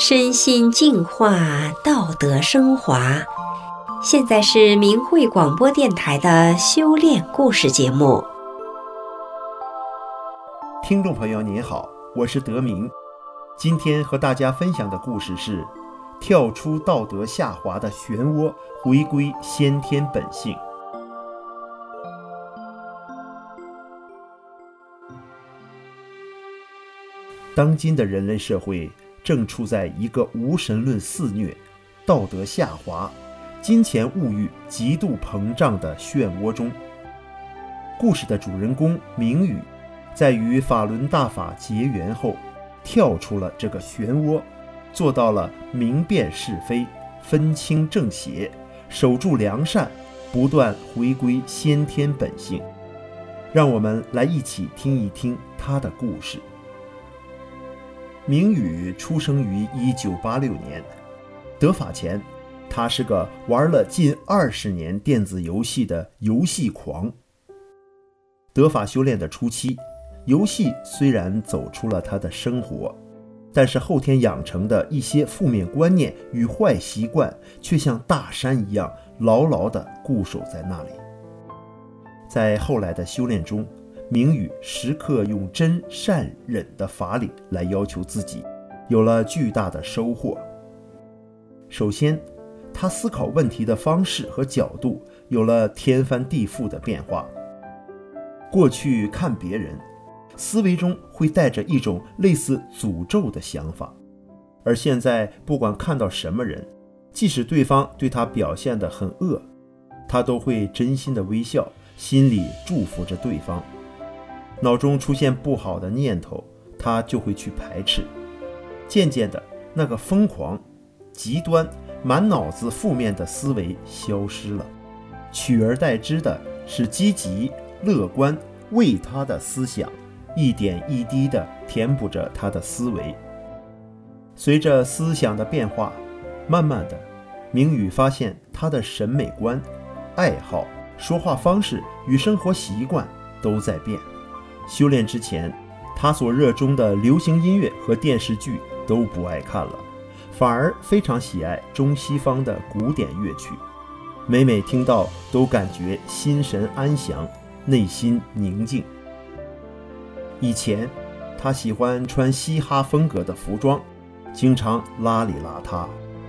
身心净化，道德升华。现在是明慧广播电台的修炼故事节目。听众朋友您好，我是德明，今天和大家分享的故事是：跳出道德下滑的漩涡，回归先天本性。当今的人类社会。正处在一个无神论肆虐、道德下滑、金钱物欲极度膨胀的漩涡中。故事的主人公明宇，在与法轮大法结缘后，跳出了这个漩涡，做到了明辨是非、分清正邪、守住良善，不断回归先天本性。让我们来一起听一听他的故事。明宇出生于一九八六年，得法前，他是个玩了近二十年电子游戏的游戏狂。得法修炼的初期，游戏虽然走出了他的生活，但是后天养成的一些负面观念与坏习惯，却像大山一样牢牢地固守在那里。在后来的修炼中，明宇时刻用真善忍的法理来要求自己，有了巨大的收获。首先，他思考问题的方式和角度有了天翻地覆的变化。过去看别人，思维中会带着一种类似诅咒的想法，而现在不管看到什么人，即使对方对他表现得很恶，他都会真心的微笑，心里祝福着对方。脑中出现不好的念头，他就会去排斥。渐渐的，那个疯狂、极端、满脑子负面的思维消失了，取而代之的是积极、乐观、为他的思想，一点一滴地填补着他的思维。随着思想的变化，慢慢的，明宇发现他的审美观、爱好、说话方式与生活习惯都在变。修炼之前，他所热衷的流行音乐和电视剧都不爱看了，反而非常喜爱中西方的古典乐曲，每每听到都感觉心神安详，内心宁静。以前，他喜欢穿嘻哈风格的服装，经常邋里邋遢，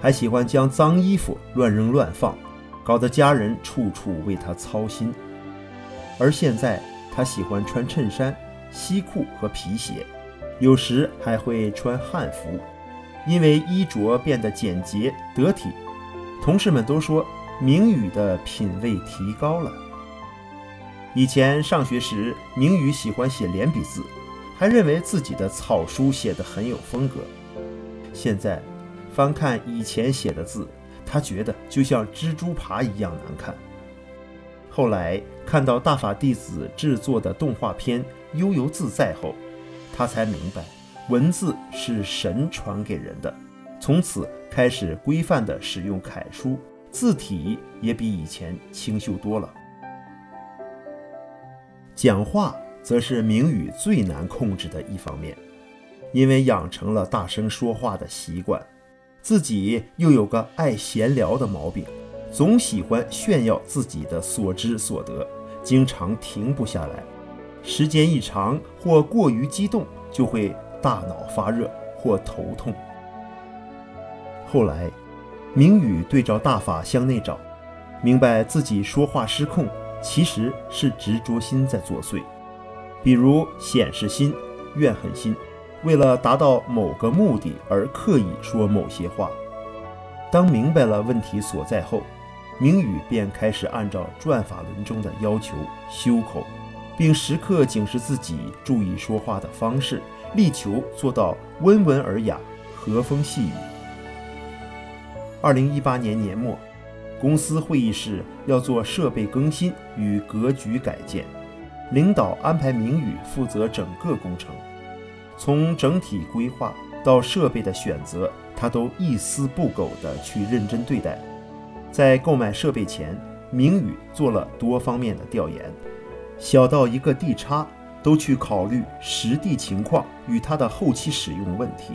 还喜欢将脏衣服乱扔乱放，搞得家人处处为他操心。而现在，他喜欢穿衬衫、西裤和皮鞋，有时还会穿汉服，因为衣着变得简洁得体。同事们都说明宇的品味提高了。以前上学时，明宇喜欢写连笔字，还认为自己的草书写得很有风格。现在翻看以前写的字，他觉得就像蜘蛛爬一样难看。后来看到大法弟子制作的动画片《悠游自在》后，他才明白，文字是神传给人的。从此开始规范地使用楷书，字体也比以前清秀多了。讲话则是明宇最难控制的一方面，因为养成了大声说话的习惯，自己又有个爱闲聊的毛病。总喜欢炫耀自己的所知所得，经常停不下来。时间一长或过于激动，就会大脑发热或头痛。后来，明宇对照大法向内找，明白自己说话失控，其实是执着心在作祟，比如显示心、怨恨心，为了达到某个目的而刻意说某些话。当明白了问题所在后，明宇便开始按照转法轮中的要求修口，并时刻警示自己注意说话的方式，力求做到温文尔雅、和风细雨。二零一八年年末，公司会议室要做设备更新与格局改建，领导安排明宇负责整个工程，从整体规划到设备的选择，他都一丝不苟地去认真对待。在购买设备前，明宇做了多方面的调研，小到一个地差，都去考虑实地情况与它的后期使用问题。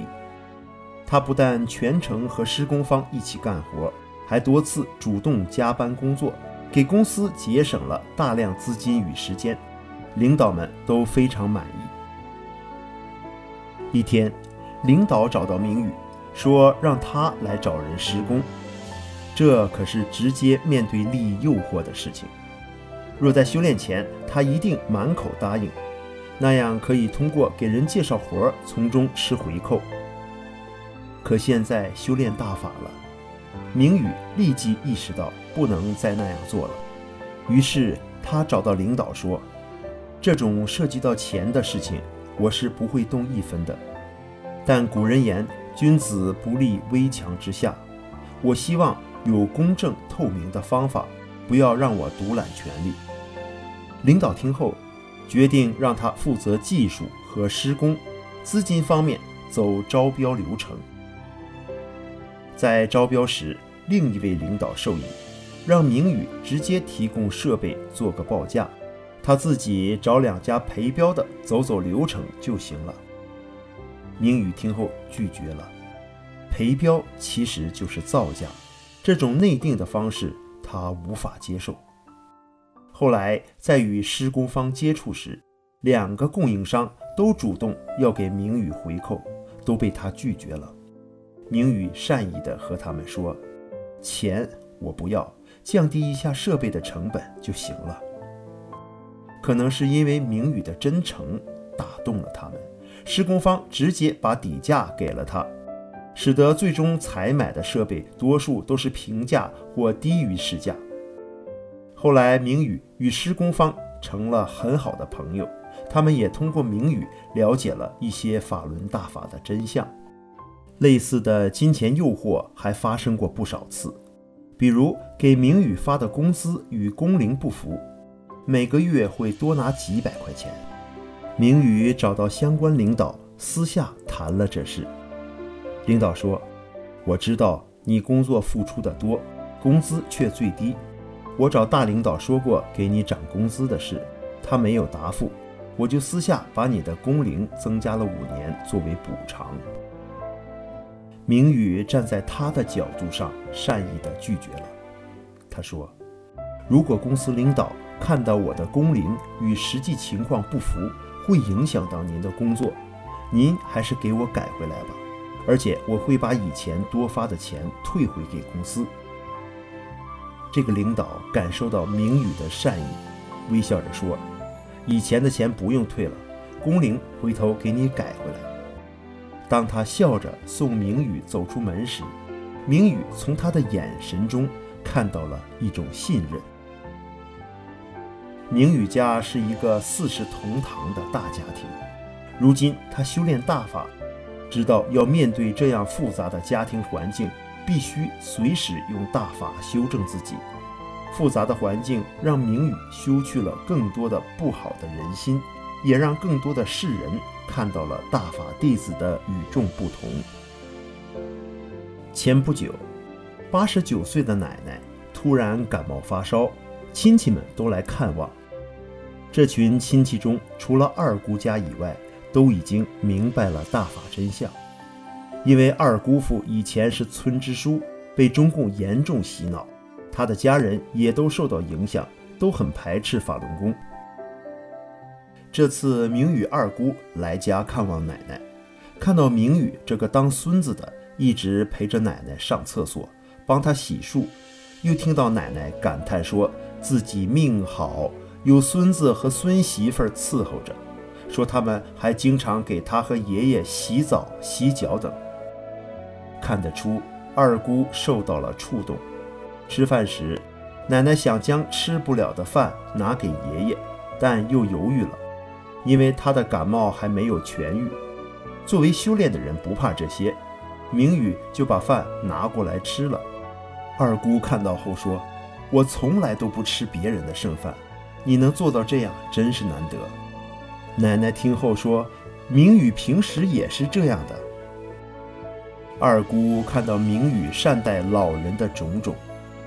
他不但全程和施工方一起干活，还多次主动加班工作，给公司节省了大量资金与时间，领导们都非常满意。一天，领导找到明宇，说让他来找人施工，这可是直接面对利益诱惑的事情。若在修炼前，他一定满口答应，那样可以通过给人介绍活儿从中吃回扣。可现在修炼大法了，明宇立即意识到不能再那样做了。于是他找到领导说：“这种涉及到钱的事情，我是不会动一分的。但古人言，君子不立危墙之下。我希望有公正透明的方法，不要让我独揽权力。”领导听后，决定让他负责技术和施工，资金方面走招标流程。在招标时，另一位领导授意，让明宇直接提供设备做个报价，他自己找两家陪标的走走流程就行了。明宇听后拒绝了，陪标其实就是造价，这种内定的方式他无法接受。后来在与施工方接触时，两个供应商都主动要给明宇回扣，都被他拒绝了。明宇善意地和他们说：“钱我不要，降低一下设备的成本就行了。”可能是因为明宇的真诚打动了他们，施工方直接把底价给了他，使得最终采买的设备多数都是平价或低于市价。后来，明宇与施工方成了很好的朋友，他们也通过明宇了解了一些法轮大法的真相。类似的金钱诱惑还发生过不少次，比如给明宇发的工资与工龄不符，每个月会多拿几百块钱。明宇找到相关领导，私下谈了这事。领导说：“我知道你工作付出的多，工资却最低。我找大领导说过给你涨工资的事，他没有答复，我就私下把你的工龄增加了五年作为补偿。”明宇站在他的角度上，善意地拒绝了。他说：“如果公司领导看到我的工龄与实际情况不符，会影响到您的工作，您还是给我改回来吧。而且我会把以前多发的钱退回给公司。”这个领导感受到明宇的善意，微笑着说：“以前的钱不用退了，工龄回头给你改回来。”当他笑着送明宇走出门时，明宇从他的眼神中看到了一种信任。明宇家是一个四世同堂的大家庭，如今他修炼大法，知道要面对这样复杂的家庭环境，必须随时用大法修正自己。复杂的环境让明宇修去了更多的不好的人心，也让更多的世人。看到了大法弟子的与众不同。前不久，八十九岁的奶奶突然感冒发烧，亲戚们都来看望。这群亲戚中，除了二姑家以外，都已经明白了大法真相。因为二姑父以前是村支书，被中共严重洗脑，他的家人也都受到影响，都很排斥法轮功。这次明宇二姑来家看望奶奶，看到明宇这个当孙子的一直陪着奶奶上厕所，帮她洗漱，又听到奶奶感叹说自己命好，有孙子和孙媳妇伺候着，说他们还经常给他和爷爷洗澡、洗脚等。看得出二姑受到了触动。吃饭时，奶奶想将吃不了的饭拿给爷爷，但又犹豫了。因为他的感冒还没有痊愈，作为修炼的人不怕这些，明宇就把饭拿过来吃了。二姑看到后说：“我从来都不吃别人的剩饭，你能做到这样，真是难得。”奶奶听后说：“明宇平时也是这样的。”二姑看到明宇善待老人的种种，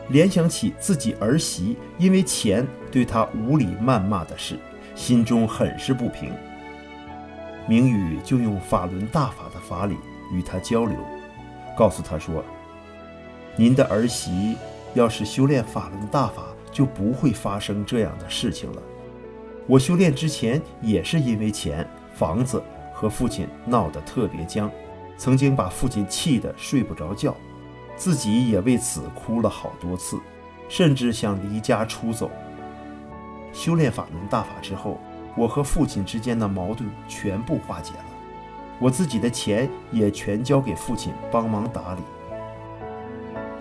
联想起自己儿媳因为钱对他无理谩骂的事。心中很是不平，明宇就用法轮大法的法理与他交流，告诉他说：“您的儿媳要是修炼法轮大法，就不会发生这样的事情了。我修炼之前也是因为钱、房子和父亲闹得特别僵，曾经把父亲气得睡不着觉，自己也为此哭了好多次，甚至想离家出走。修炼法轮大法之后，我和父亲之间的矛盾全部化解了。”我自己的钱也全交给父亲帮忙打理。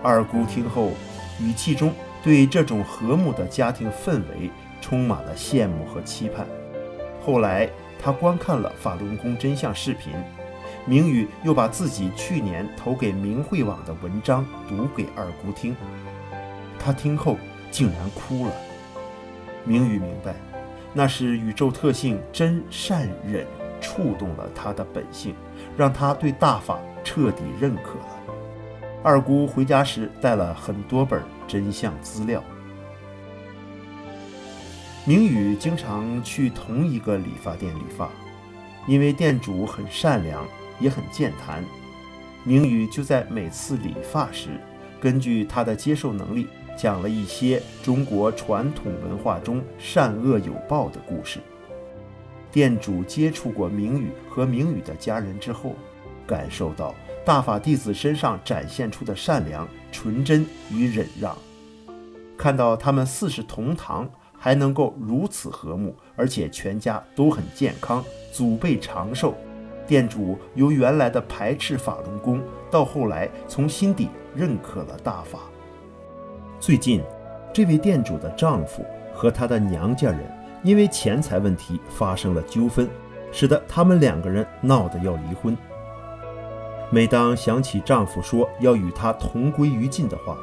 二姑听后，语气中对这种和睦的家庭氛围充满了羡慕和期盼。后来，他观看了法轮功真相视频，明宇又把自己去年投给明慧网的文章读给二姑听，她听后竟然哭了。明宇明白，那是宇宙特性真善忍。触动了他的本性，让他对大法彻底认可了。二姑回家时带了很多本真相资料。明宇经常去同一个理发店理发，因为店主很善良，也很健谈。明宇就在每次理发时，根据他的接受能力，讲了一些中国传统文化中善恶有报的故事。店主接触过明宇和明宇的家人之后，感受到大法弟子身上展现出的善良、纯真与忍让。看到他们四世同堂，还能够如此和睦，而且全家都很健康，祖辈长寿。店主由原来的排斥法轮功，到后来从心底认可了大法。最近，这位店主的丈夫和他的娘家人。因为钱财问题发生了纠纷，使得他们两个人闹得要离婚。每当想起丈夫说要与她同归于尽的话，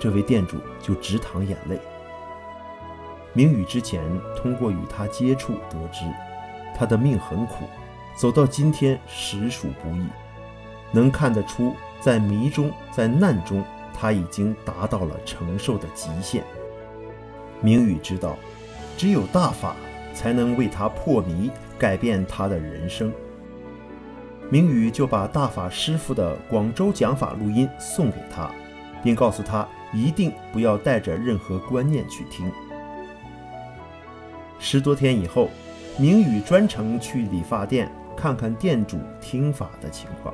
这位店主就直淌眼泪。明宇之前通过与他接触得知，他的命很苦，走到今天实属不易。能看得出，在迷中，在难中，他已经达到了承受的极限。明宇知道。只有大法才能为他破迷，改变他的人生。明宇就把大法师父的广州讲法录音送给他，并告诉他一定不要带着任何观念去听。十多天以后，明宇专程去理发店看看店主听法的情况，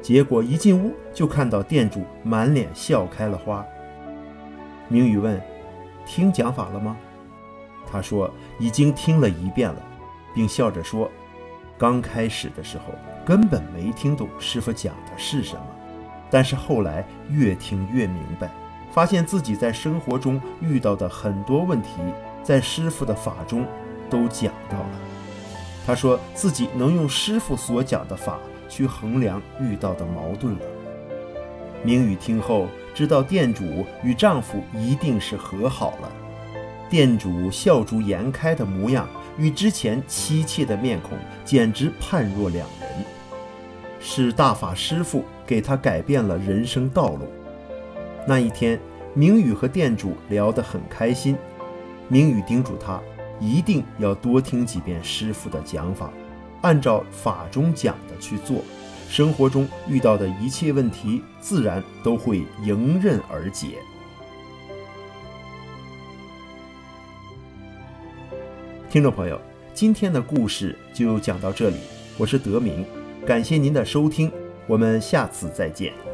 结果一进屋就看到店主满脸笑开了花。明宇问：“听讲法了吗？”他说已经听了一遍了，并笑着说：“刚开始的时候根本没听懂师傅讲的是什么，但是后来越听越明白，发现自己在生活中遇到的很多问题，在师傅的法中都讲到了。”他说自己能用师傅所讲的法去衡量遇到的矛盾了。明宇听后知道店主与丈夫一定是和好了。店主笑逐颜开的模样，与之前妻妾的面孔简直判若两人。是大法师傅给他改变了人生道路。那一天，明宇和店主聊得很开心。明宇叮嘱他，一定要多听几遍师傅的讲法，按照法中讲的去做，生活中遇到的一切问题，自然都会迎刃而解。听众朋友，今天的故事就讲到这里，我是德明，感谢您的收听，我们下次再见。